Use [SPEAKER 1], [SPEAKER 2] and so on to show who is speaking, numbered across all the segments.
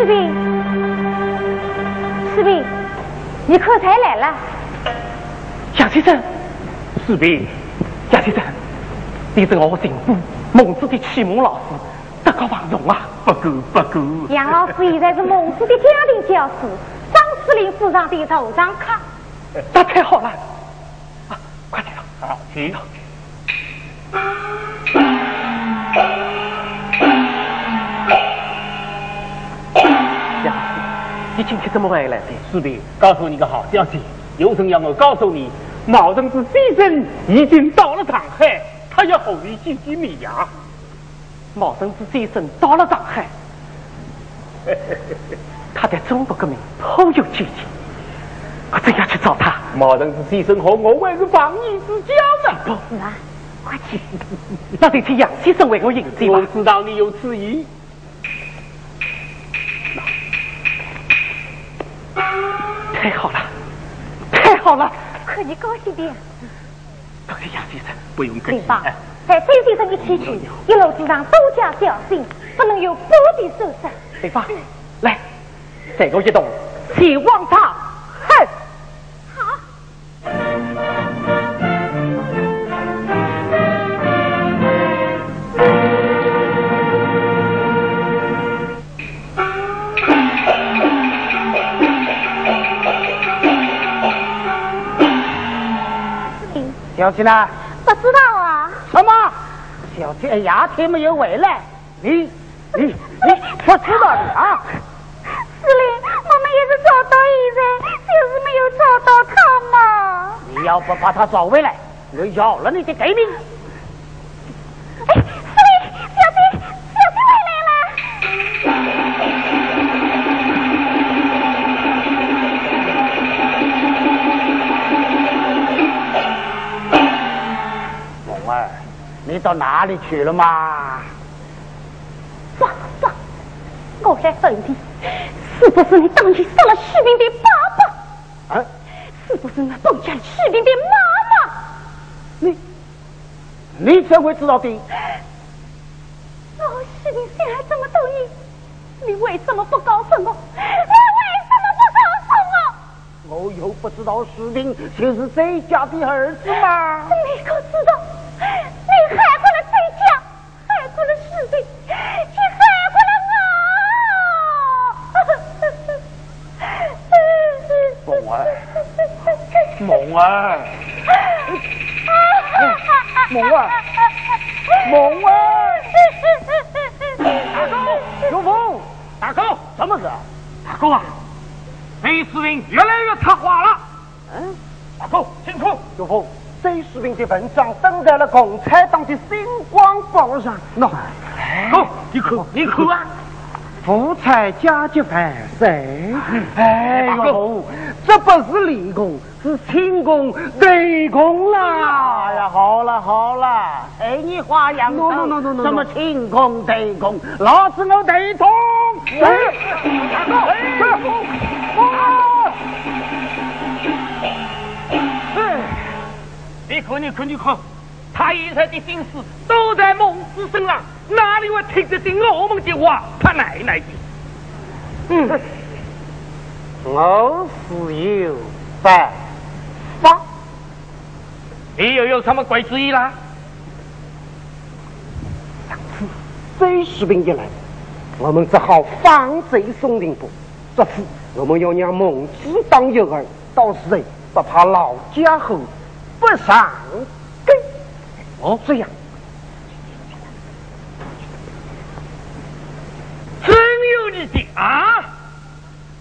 [SPEAKER 1] 士兵，士兵，你可才来了？
[SPEAKER 2] 杨先生，士兵，贾先生，你是我情夫孟子的启蒙老师，德高望重啊！
[SPEAKER 3] 不够不够。
[SPEAKER 1] 杨老师现在是孟子的家庭教师，张司令府上的头上客。
[SPEAKER 2] 那太好了，啊，快点
[SPEAKER 3] 走，好，请。
[SPEAKER 2] 你今天怎么回来的？
[SPEAKER 3] 是的，告诉你个好消息，有人要我告诉你，毛同志先生已经到了上海，他要和你见见面呀。
[SPEAKER 2] 毛同志先生到了上海，他对中国革命颇有见解。我正要去找他。
[SPEAKER 3] 毛同志先生和我还是防疫之交呢。
[SPEAKER 2] 不是啊，快去。那得请杨先生为我迎接
[SPEAKER 3] 我知道你有此意。
[SPEAKER 2] 太好了，太好了！
[SPEAKER 1] 可你高兴点。
[SPEAKER 2] 多谢杨先生，
[SPEAKER 3] 不用客气。
[SPEAKER 1] 对在周先生的前去，一路之上多加小心，不能有半点受伤。
[SPEAKER 2] 对方，来，再我一动，前往他。
[SPEAKER 4] 小七呢？
[SPEAKER 1] 不知道啊。
[SPEAKER 4] 什么？小天牙天没有回来？你你你不知道的啊？
[SPEAKER 1] 司令，我们也是找到现在，就是没有找到他嘛。
[SPEAKER 4] 你要不把他找回来，我要了你的狗命。到哪里去了嘛？
[SPEAKER 1] 爸爸，我来问你，是不是你当年杀了士兵的爸
[SPEAKER 4] 爸？啊？
[SPEAKER 1] 是不是那绑架士兵的妈妈？
[SPEAKER 4] 你，你怎会知道的？
[SPEAKER 1] 我士兵陷害这么多年，你为什么不告诉我？你为什么不告诉
[SPEAKER 4] 我？我又不知道士兵就是这家的儿子吗？
[SPEAKER 1] 你可知道？你害过了这家，害你害过了
[SPEAKER 4] 我。梦儿，梦儿，梦儿，梦儿。
[SPEAKER 3] 大哥，有风，大哥，
[SPEAKER 4] 什么事？
[SPEAKER 3] 大哥啊，李士兵越来越策划了。
[SPEAKER 4] 嗯，
[SPEAKER 3] 大哥，请说。
[SPEAKER 4] 有风。这士兵的文章登在了共产党的星光报上。
[SPEAKER 3] 那，好，你看，你看啊！
[SPEAKER 4] 福彩加急犯谁？哎呦，这不是立功，是清功对功啦！哎呀，好了好了，哎，你花样多，什么清功对功，老子我对通。哎，大
[SPEAKER 3] 你看，你看，你看，他现在的心思都在孟子身上，哪里会听得进我们的话？他奶奶的！
[SPEAKER 4] 嗯，我是有办法。
[SPEAKER 3] 你又有什么鬼主意啦？
[SPEAKER 4] 上次周士兵一来，我们只好放贼松林部。这次我们要让孟子当诱饵，到时候不怕老家伙。不上钩哦，这样
[SPEAKER 3] 真啊！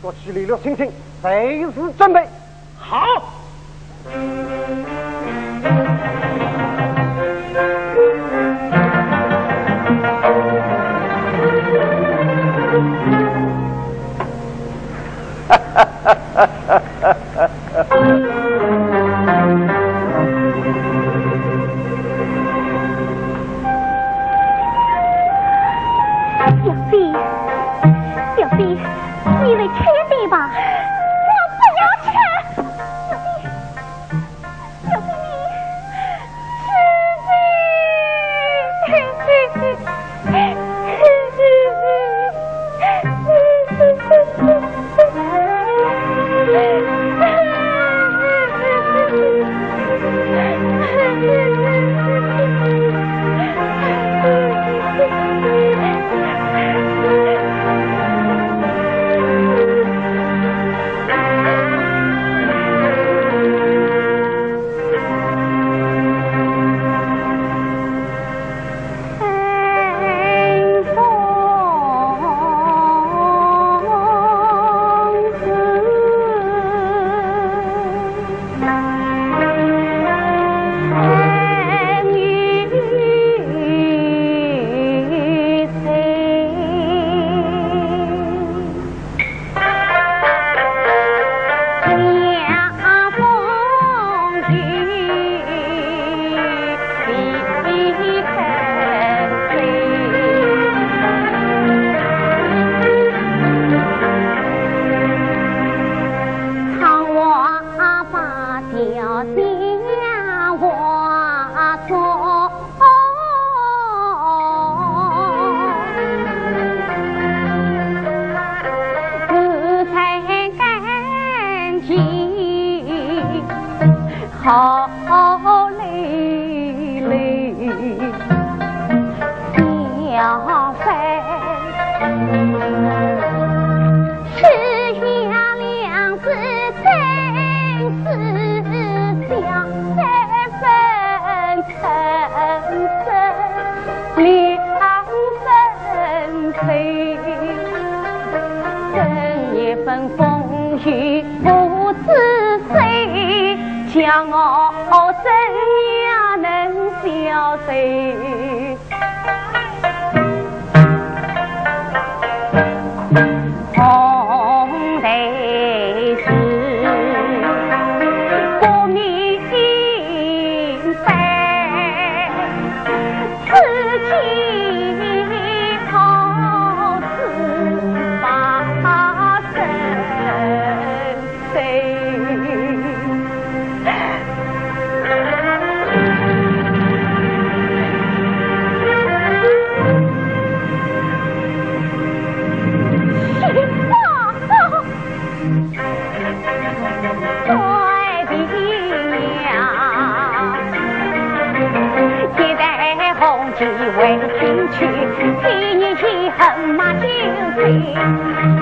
[SPEAKER 4] 做起力了，星星，随时准备
[SPEAKER 3] 好。哈哈哈哈哈哈！
[SPEAKER 1] 人风雨不知谁，叫我怎样能消受？Thank you.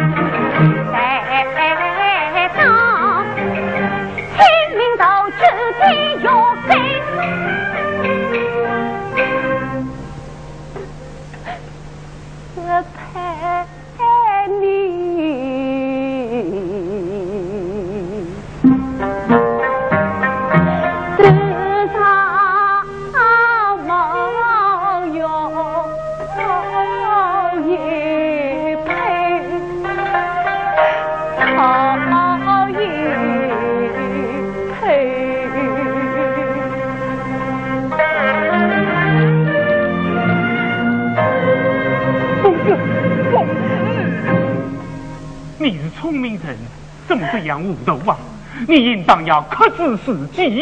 [SPEAKER 3] 亲人，怎么这样无礼啊！你应当要克制自己。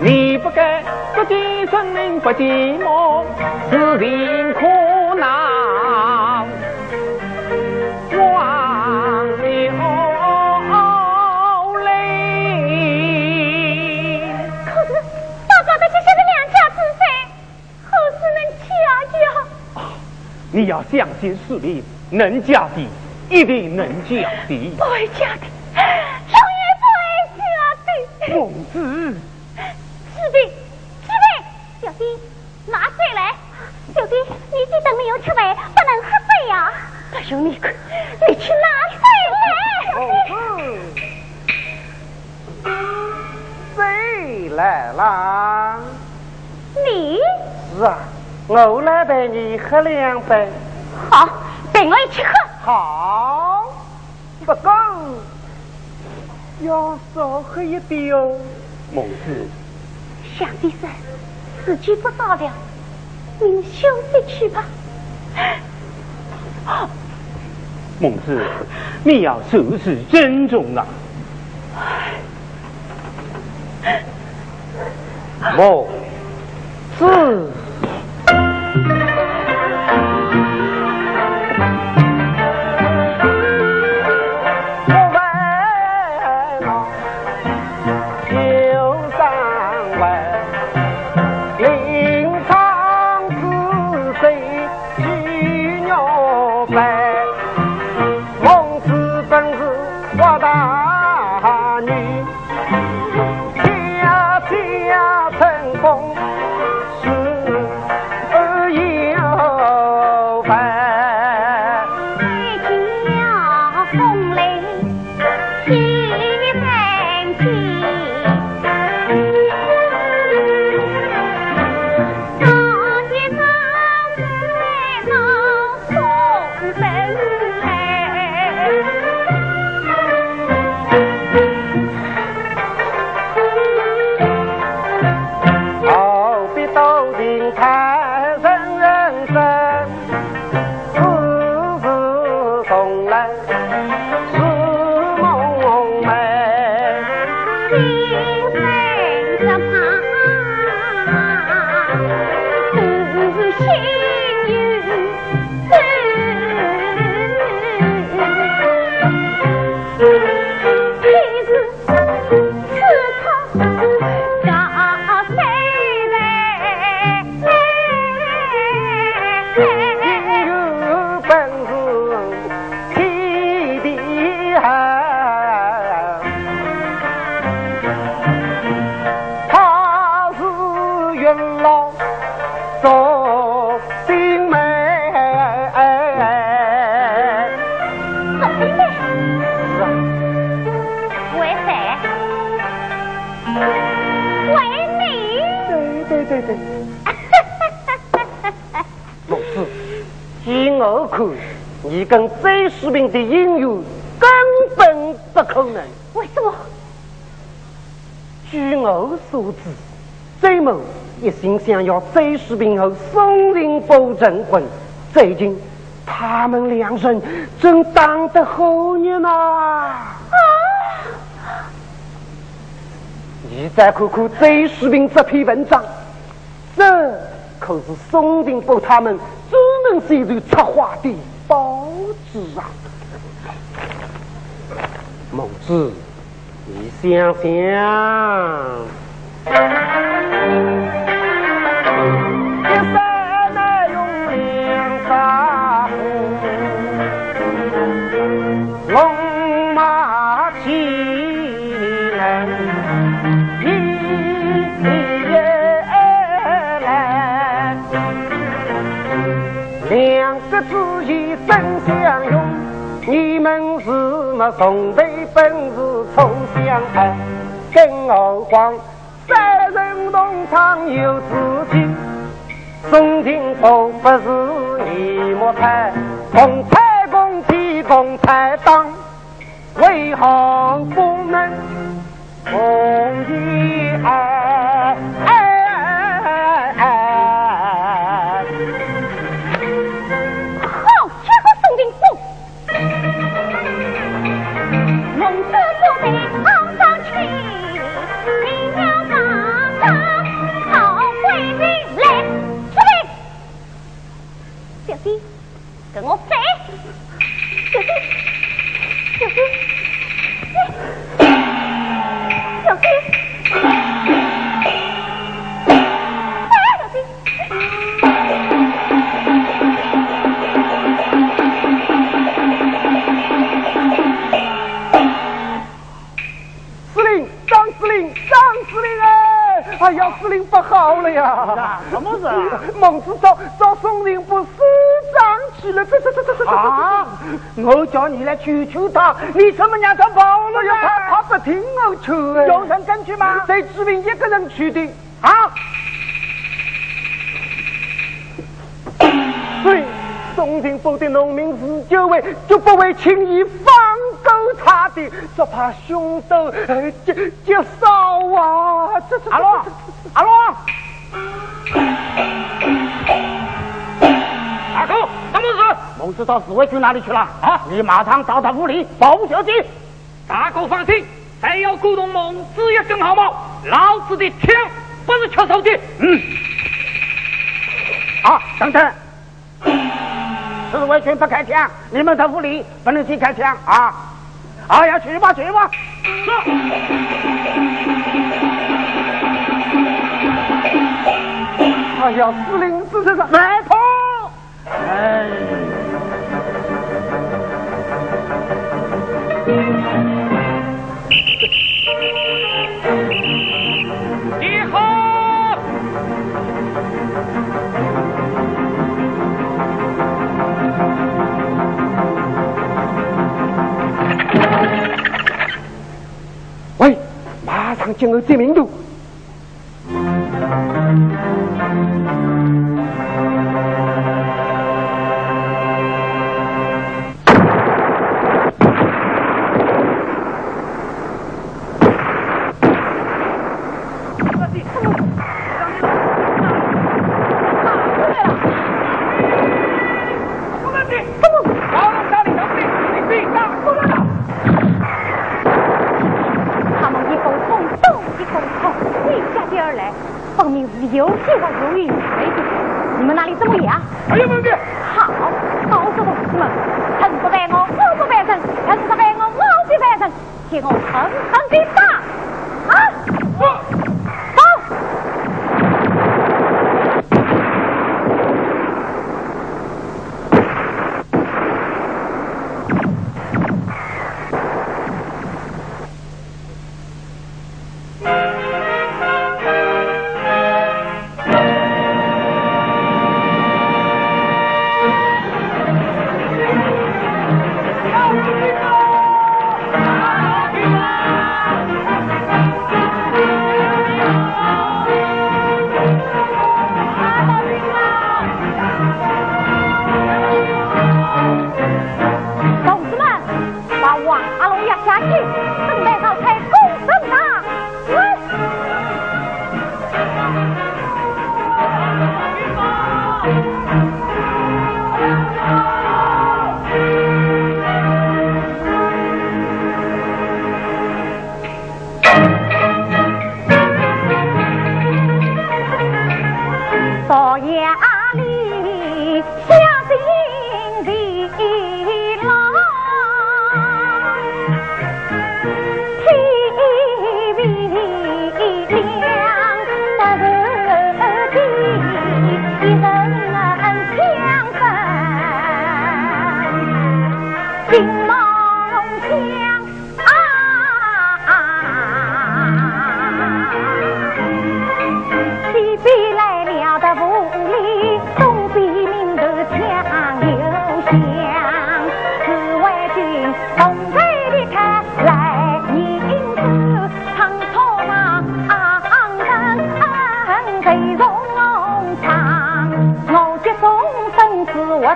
[SPEAKER 3] 你不该自己生命不寂寞，自寻苦恼，忘流泪。
[SPEAKER 1] 可是，大哥的这些是两家之谁，何时能嫁
[SPEAKER 3] 家？你要相信士兵，能嫁的一定能嫁的，
[SPEAKER 1] 不会嫁的。
[SPEAKER 3] 公子，
[SPEAKER 1] 士兵，侍卫，小弟拿水来。小弟，你这等没有吃饭，不能喝水兄弟你，你去拿
[SPEAKER 4] 水来。谁来啦？
[SPEAKER 1] 你？
[SPEAKER 4] 是啊，我来陪你喝两杯。
[SPEAKER 1] 好，陪我一起喝。
[SPEAKER 4] 好，不够。要少喝一点哦，
[SPEAKER 3] 孟子。
[SPEAKER 1] 想必是，时间不早了，您休息去吧。
[SPEAKER 3] 孟子，你要处事珍重啊。
[SPEAKER 4] 孟子。周世平的姻缘根本不可能。
[SPEAKER 1] 为什么？
[SPEAKER 4] 据我所知，周某一心想要周世平和宋仁波成婚，最近他们两人正当得好热闹。啊！你再看看周世平这篇文章，这可是宋仁波他们专门写段策划的报纸啊！你想想，一山难容两大虎，龙马起来一夜来，两个字意真相拥，你们是么从头本事？从相爱，更何况三人同堂有知己。宋金宝不是你莫猜，共产共体共产党，为何哎！哎呀，司令不好了呀！
[SPEAKER 5] 什么事？
[SPEAKER 4] 孟子找找宋宁不是。去了，这这这这这啊！我叫你来求求他，你怎么让他跑了呀？他他不听我劝。
[SPEAKER 5] 有人跟去吗？
[SPEAKER 4] 谁指明一个人去的？啊！所以宋廷府的农民自救会就不会轻易放过他的，只怕凶斗结结少啊！这这
[SPEAKER 5] 阿罗，阿罗，
[SPEAKER 6] 阿哥。
[SPEAKER 5] 孟子到侍卫军哪里去了？啊！你马上到他屋里报消息。
[SPEAKER 6] 大哥放心，谁要鼓动孟子一根毫毛，老子的枪不是缺手的。嗯。
[SPEAKER 5] 啊，等等，侍卫军不开枪，你们在屋里不能去开枪啊！啊，要去吧，去吧。
[SPEAKER 6] 是。
[SPEAKER 4] 哎呀，司令，这是
[SPEAKER 5] 来头。哎。
[SPEAKER 4] 提高知名度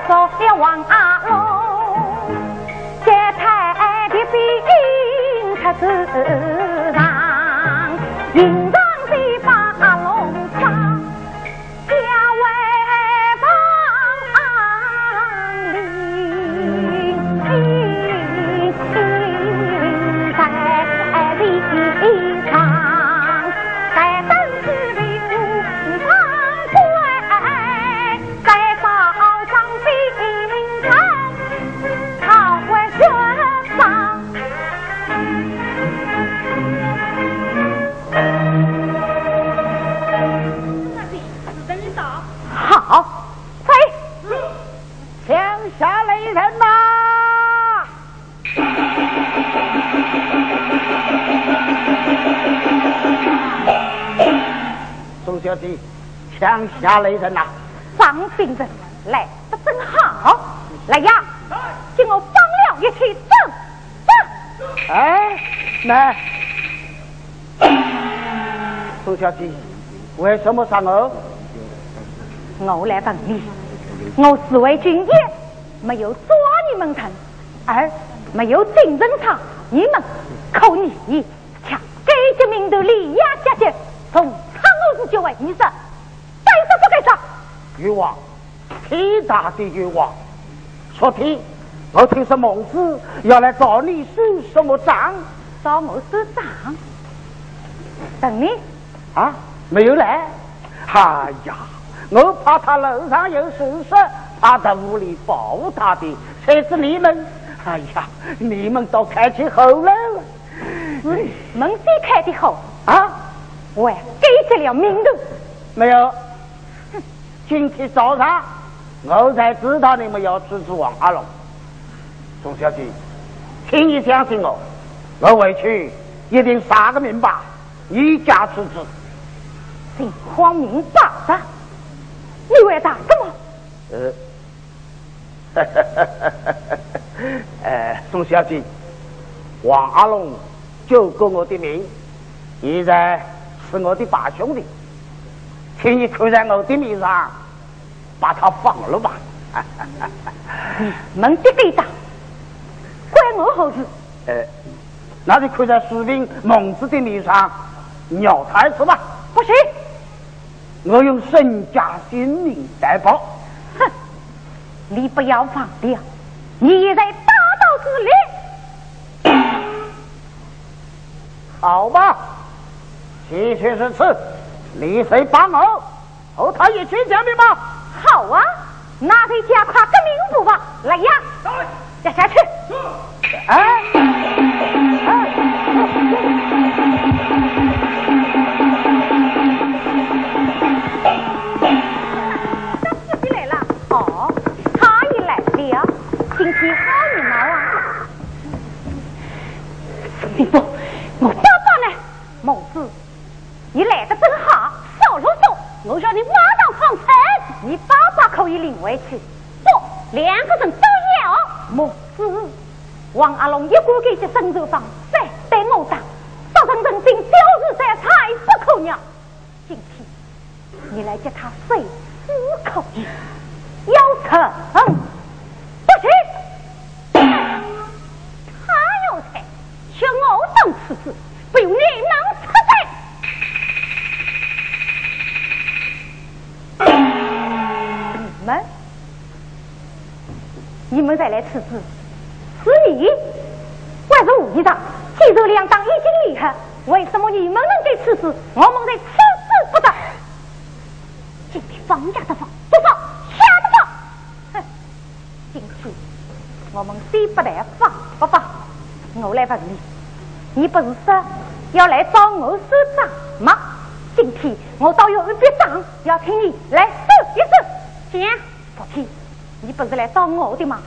[SPEAKER 5] 走了王阿龙，接太的兵他走。下雷人呐！
[SPEAKER 1] 人来得正好，来呀，请我帮了一起走走。
[SPEAKER 5] 哎，来，宋小姐，为什么杀我？
[SPEAKER 1] 我来问你，我是为军爷，没有抓你们成，而没有进人场，你们扣你，抢该级名头李亚家姐，从苍我子就为你杀。
[SPEAKER 5] 冤枉！天大的冤枉！昨天我听说孟子要来找你算什么账？
[SPEAKER 1] 找我算账？等你
[SPEAKER 5] 啊，没有来。哎呀，我怕他楼上有损失，怕在屋里保护他的，才是你们。哎呀，你们都开起后来了。
[SPEAKER 1] 嗯门先开的好
[SPEAKER 5] 啊！
[SPEAKER 1] 我给这了名头。
[SPEAKER 5] 没有。今天早上，我才知道你们要处置王阿龙。宋小姐，请你相信我，我回去一定杀个明白，一家处置。
[SPEAKER 1] 情况明白的，你为打什么？
[SPEAKER 5] 呃，哈哈哈哈哈哈！呃，钟小姐，王阿龙救过我的命，现在是我的八兄弟。请你扣在我的脸上，把他放了吧。
[SPEAKER 1] 门的对打，关我何事？
[SPEAKER 5] 呃，那就扣在士兵孟子的脸上，鸟他一次吧。
[SPEAKER 1] 不行，
[SPEAKER 5] 我用身家性命担保。
[SPEAKER 1] 哼，你不要放掉，你也在大道之列。
[SPEAKER 5] 好吧，的确是此。你谁帮我和他一起见面吧？
[SPEAKER 1] 好啊，那得加快革命步伐。来呀，接下去。哎哎，司机来了。哦，他也来了。今天好热闹啊！兵部，我爸爸呢？孟子。你来的正好，少啰我叫你马上放城，你爸爸可以领回去。不，两个人都要。母子，王阿龙一个给这生肉房，再对我打，杀人人心，小日再财不可鸟。今天你来接他碎死口意，要成不行。他有才，却我等此子，们，你们再来处置，是你还是武长？既然两党已经离合，为什么你们能给处置，我们再处置不得？今天放假的放，不放下的放。哼，今天我们虽不来放不放，我来问你，你不是说要来找我算账吗？今天我倒有一笔账要请你来行，昨天你不是来找我的吗？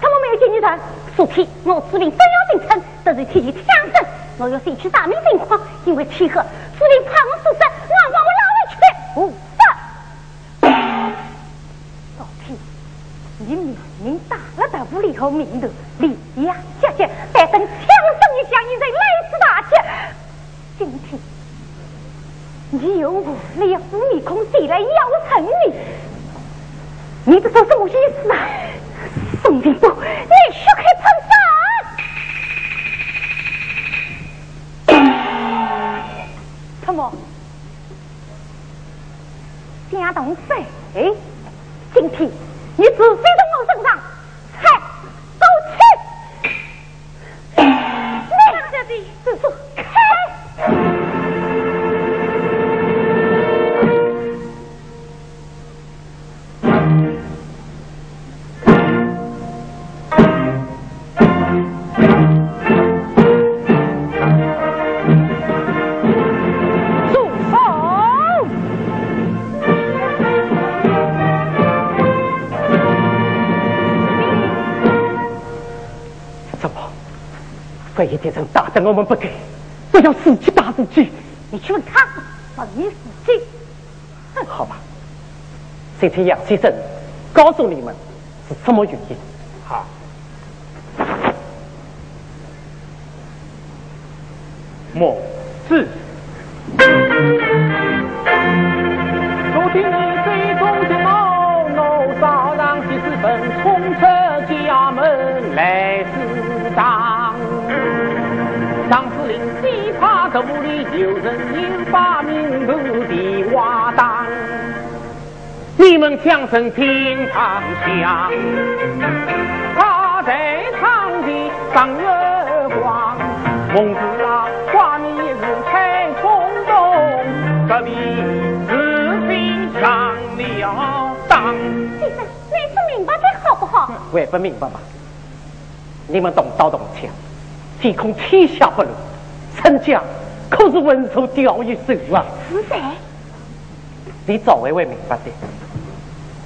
[SPEAKER 1] 怎么没有见你人？昨天我指令真要进城，都是替你抢生。我要先去查明情况，因为天黑，指令怕我受伤，我把我拉回去。无事。昨天你明明打了大屋里后面头，李呀姐姐，但等枪声一响，你才来此大吉。今天。你用我脸副面孔谁来邀成你？你这是什么意思啊？宋定波，你血开喷上！什么？江东水？今天你自己
[SPEAKER 2] 都一变成打得我们不给，不要自己打自己。
[SPEAKER 1] 你去问他，问你死心。
[SPEAKER 2] 好吧，这天杨先生告诉你们是什么原因。
[SPEAKER 3] 好。莫子，
[SPEAKER 2] 最怕这屋里有人引发民头的瓦当。你们枪声平常响，他在场的上月光。孟子啊，话你是太冲动，隔壁士兵上了当。
[SPEAKER 1] 先生，你是明白的好不好？
[SPEAKER 2] 还不明白吗？你们动刀动枪。天空天下不乱，陈家可是文手钓鱼手啊！
[SPEAKER 1] 是谁？
[SPEAKER 2] 你早晚会明白的。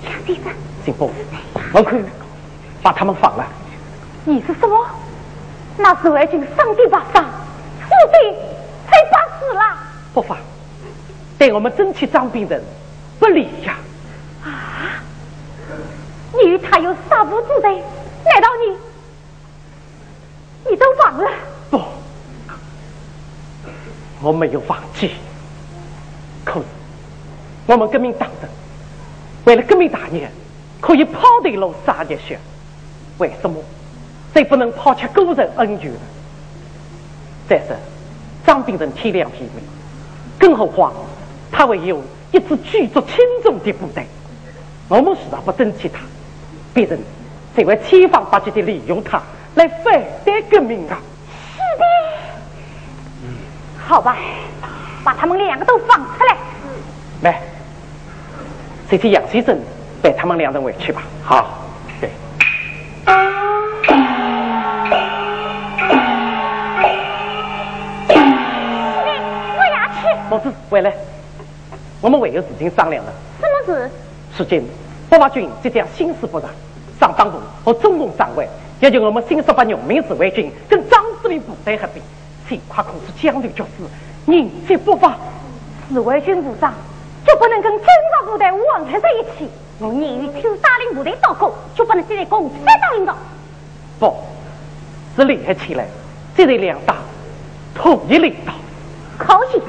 [SPEAKER 1] 杨先生，
[SPEAKER 2] 金波，我可以把他们放了。
[SPEAKER 1] 你是什么？那是外军上帝把伤，父亲才把死了。
[SPEAKER 2] 不放，对我们争取张兵人不利呀！
[SPEAKER 1] 啊！你与他有杀父之罪，难道你？你都忘了？
[SPEAKER 2] 不，我没有忘记。可是，我们革命党人为了革命大业，可以抛头颅洒热血，为什么就不能抛弃个人恩怨呢？再说，张炳仁体谅体面，更何况他会有一支举足轻重的部队，我们实在不争气他，别人就会千方百计的利用他。来反对革命啊！
[SPEAKER 1] 好吧，把他们两个都放出来。
[SPEAKER 2] 来，这天杨先生带他们两人回去吧。
[SPEAKER 3] 好，对。
[SPEAKER 1] 我要去。
[SPEAKER 2] 孟子，回来，我们还有事情商量呢。
[SPEAKER 1] 什么事？
[SPEAKER 2] 如今北伐军即将兴师不断，上党部和中共上位。要求我们新十八农民自卫军跟张司令部队合并，这块可是将领局势，人才不发。
[SPEAKER 1] 自卫军部长绝不能跟侦察部队混合在一起？我宁愿听沙领部队倒戈，绝不能现在共产党领导。
[SPEAKER 2] 不，是联合起来，这对两党统一领导。
[SPEAKER 1] 可以，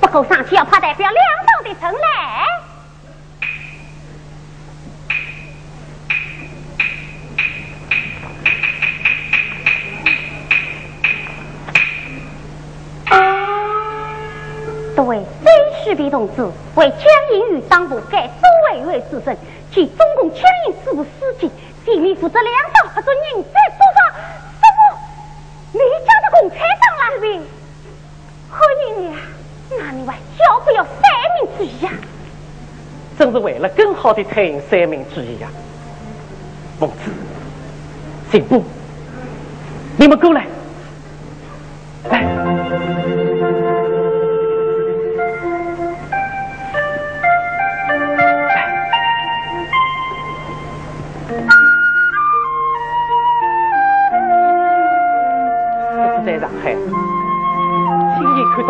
[SPEAKER 1] 不过上去要派代表两党的成来。多位非徐斌同志为江阴与党部改组委员之身，及中共江阴支部书记，全面负责两党合作人才出发。什么？你家的共产党啦？徐何爷爷，那你还要不要三民主义呀？正是为了更好的推行三民主义呀。孟子、刑部，你们过来，来。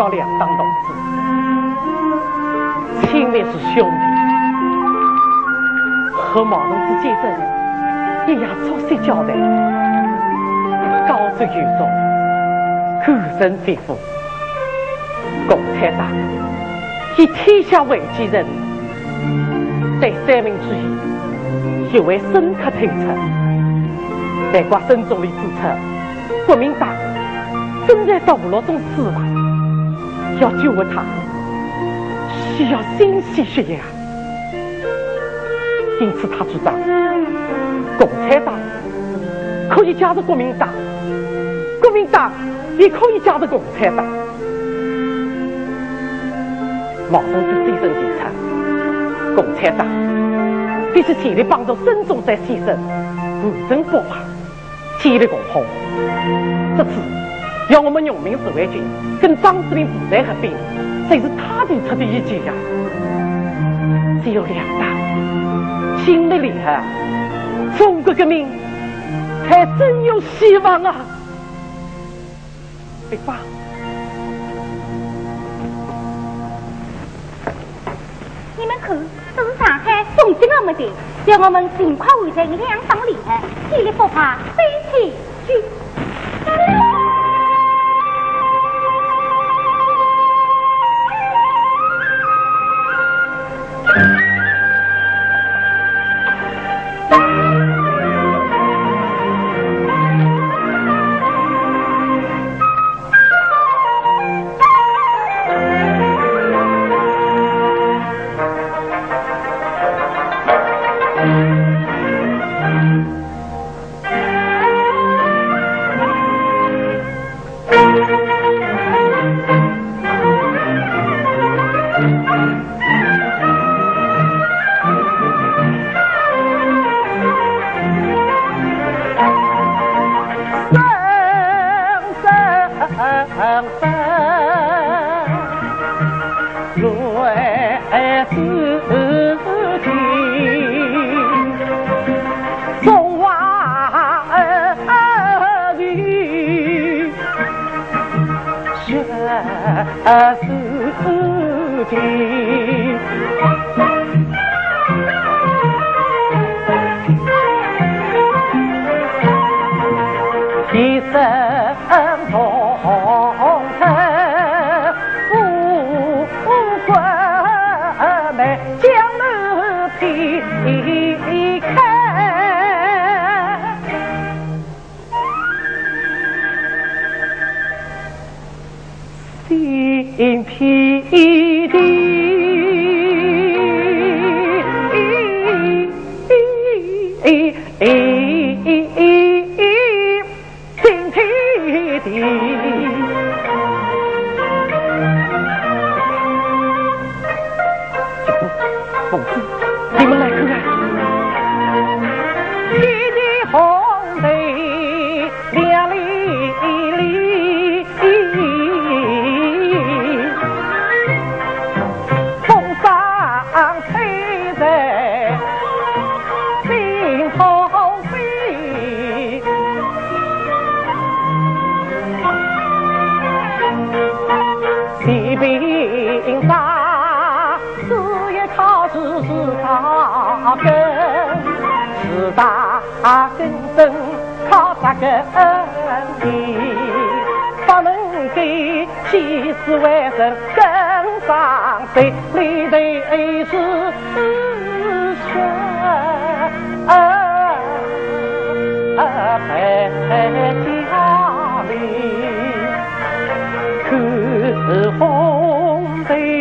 [SPEAKER 1] 两党同志，亲烈是兄弟，和毛同志见证一夜初三交代，高瞻远瞩，感人肺腑。共产党以天下为己任，对三民主义尤为深刻透彻。难怪孙总理指出，国民党正在道路中死亡。要救活他，需要新鲜血液啊！因此，他主张共产党可以加入国民党，国民党也可以加入共产党。毛同志最深提出，共产党必须全力帮助孙中山先生完成复华，建立共和。这次。要我们农民自卫军跟张司令部队合并，这是他提出的意见呀。只有两党心力联合，中国革命还真有希望啊！对吧？
[SPEAKER 2] 你们看，这是上海送进我们的，要我们尽快完成两党联合，建立复派，飞起去。啊是自己是他根是他根深他根底不能给妻子外人跟上悲泪水是透了在家里可是风吹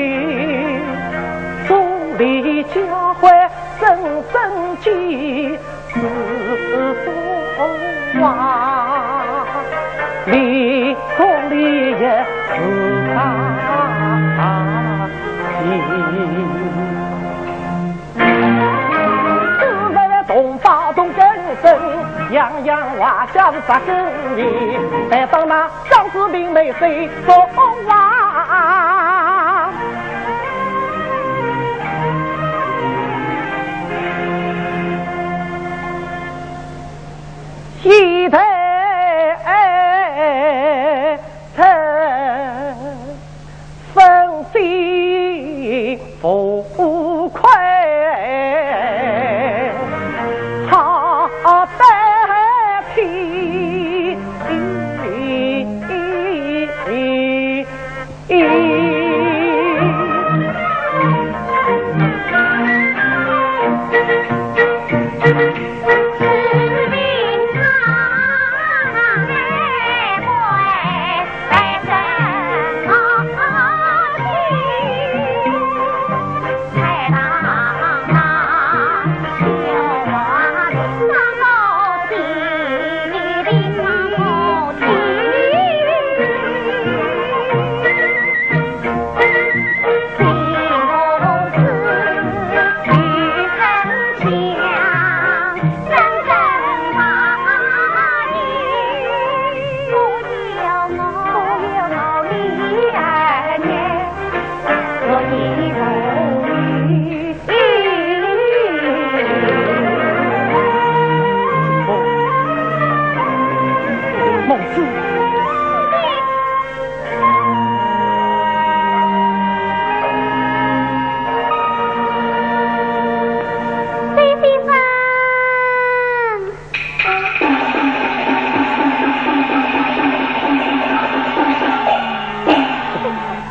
[SPEAKER 2] 自是大兵。这个发东根深，洋洋瓦下是根里？再当那张子兵没黑风啊！一代。不愧。他代皮。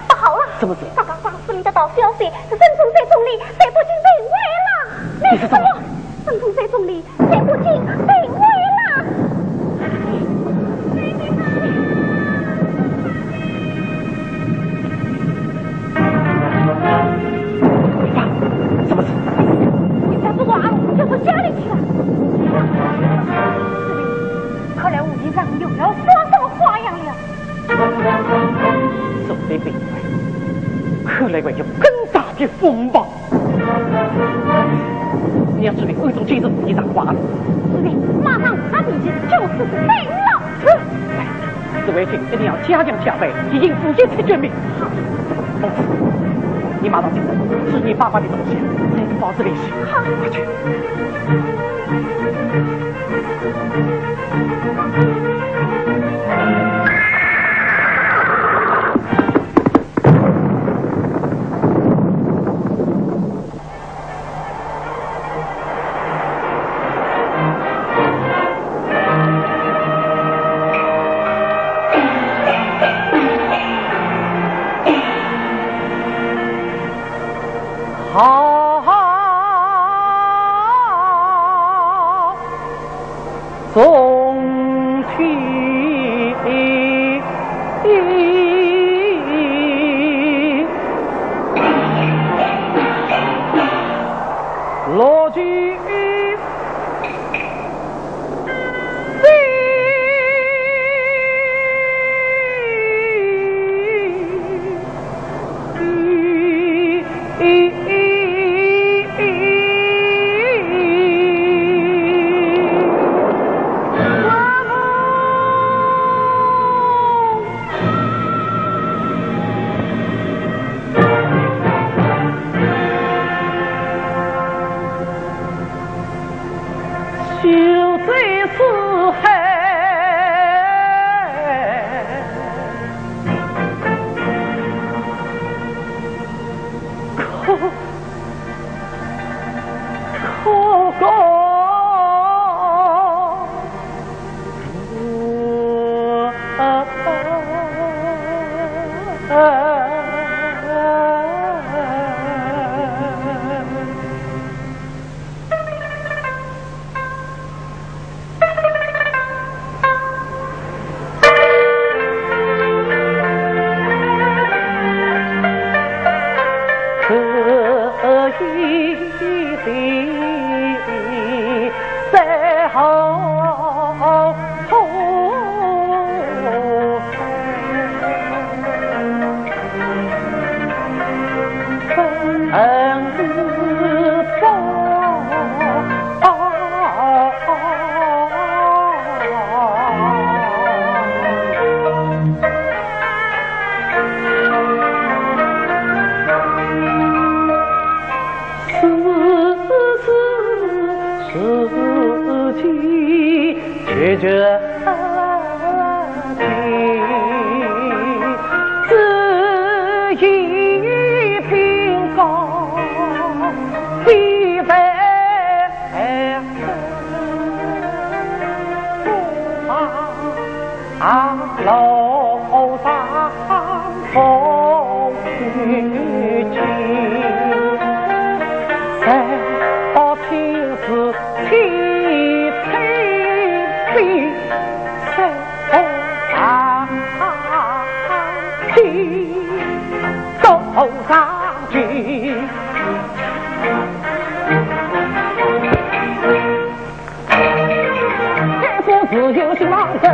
[SPEAKER 1] 不好
[SPEAKER 2] 了！怎
[SPEAKER 6] 么子？刚刚发市民的道消息，沈从在总理在不进被围了。你是什么？沈从在总理在不进被围。家里去了，看来武警长又要说。贼来，会有更大的风暴。你要注意，欧洲军事主义上
[SPEAKER 2] 了。司令，马上发兵去，就是飞了。来，指
[SPEAKER 6] 挥军
[SPEAKER 2] 一定要加强戒备，敌军伏击太绝命。好，你马上去，是你爸爸的东西，保持联系。好，快去。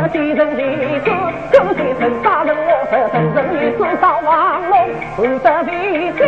[SPEAKER 2] 心忙着几人的子，狗先生杀人我杀人，人与自杀王龙不得为心。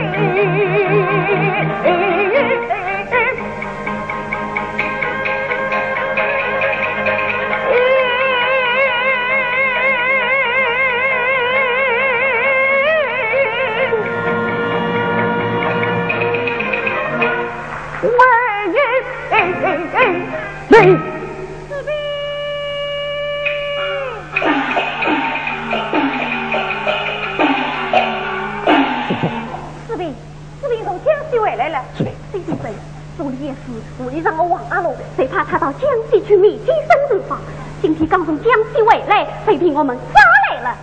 [SPEAKER 2] 我们抓来了？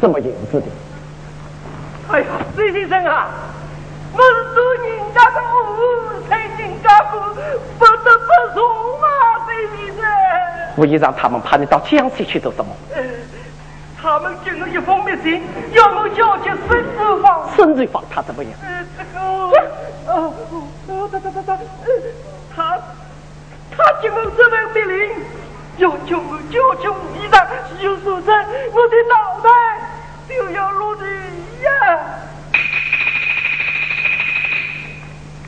[SPEAKER 6] 这么严子的，
[SPEAKER 4] 哎呀，孙先生啊，我是做人家的人家过，不得不从啊，崔先生。
[SPEAKER 6] 我也让他们派你到江西去做什么？
[SPEAKER 4] 呃他们寄了一封密信，要我交接生日房。
[SPEAKER 6] 生日房他怎么样？
[SPEAKER 4] 要求我我的脑袋就要落地呀！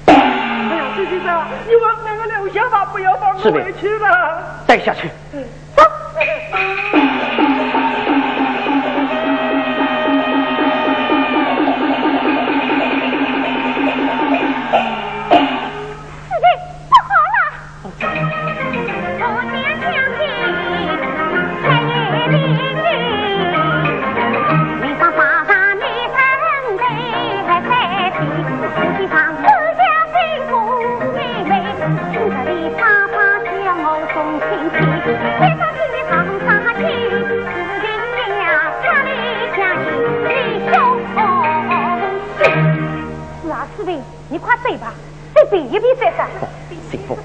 [SPEAKER 4] 哎呀，崔先生，你往那个留下吧，不要放我
[SPEAKER 6] 是的
[SPEAKER 4] 回去了。
[SPEAKER 6] 带下去。
[SPEAKER 2] 士再比一比再战。
[SPEAKER 6] 幸福，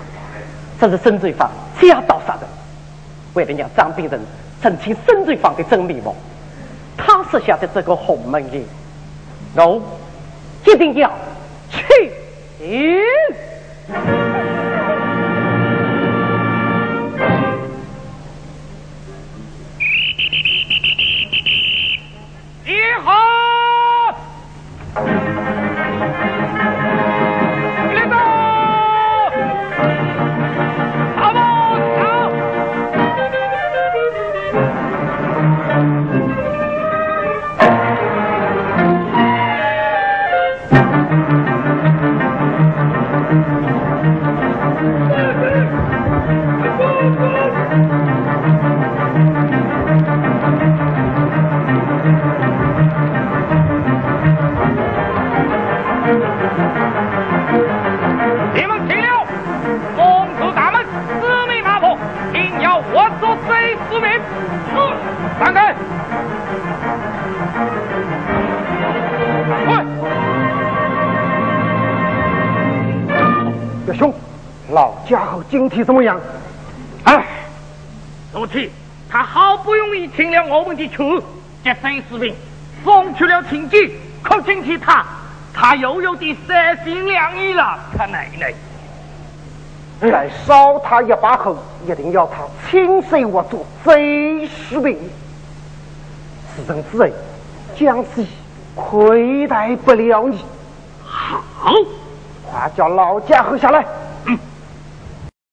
[SPEAKER 6] 这是孙翠芳家道杀人，为了让张病人澄清孙翠芳的真面目，他设下的这个鸿门宴，我一定要去
[SPEAKER 7] 怎么样？
[SPEAKER 4] 哎，昨天他好不容易听了我们的劝，节省士兵，送去了请柬，可今天他他又有点三心两意了，他奶奶。
[SPEAKER 7] 再烧他一把后，一定要他亲手我做贼士兵。此生之人，江西亏待不了你。
[SPEAKER 4] 好，
[SPEAKER 7] 快叫老家伙下来。
[SPEAKER 4] 嗯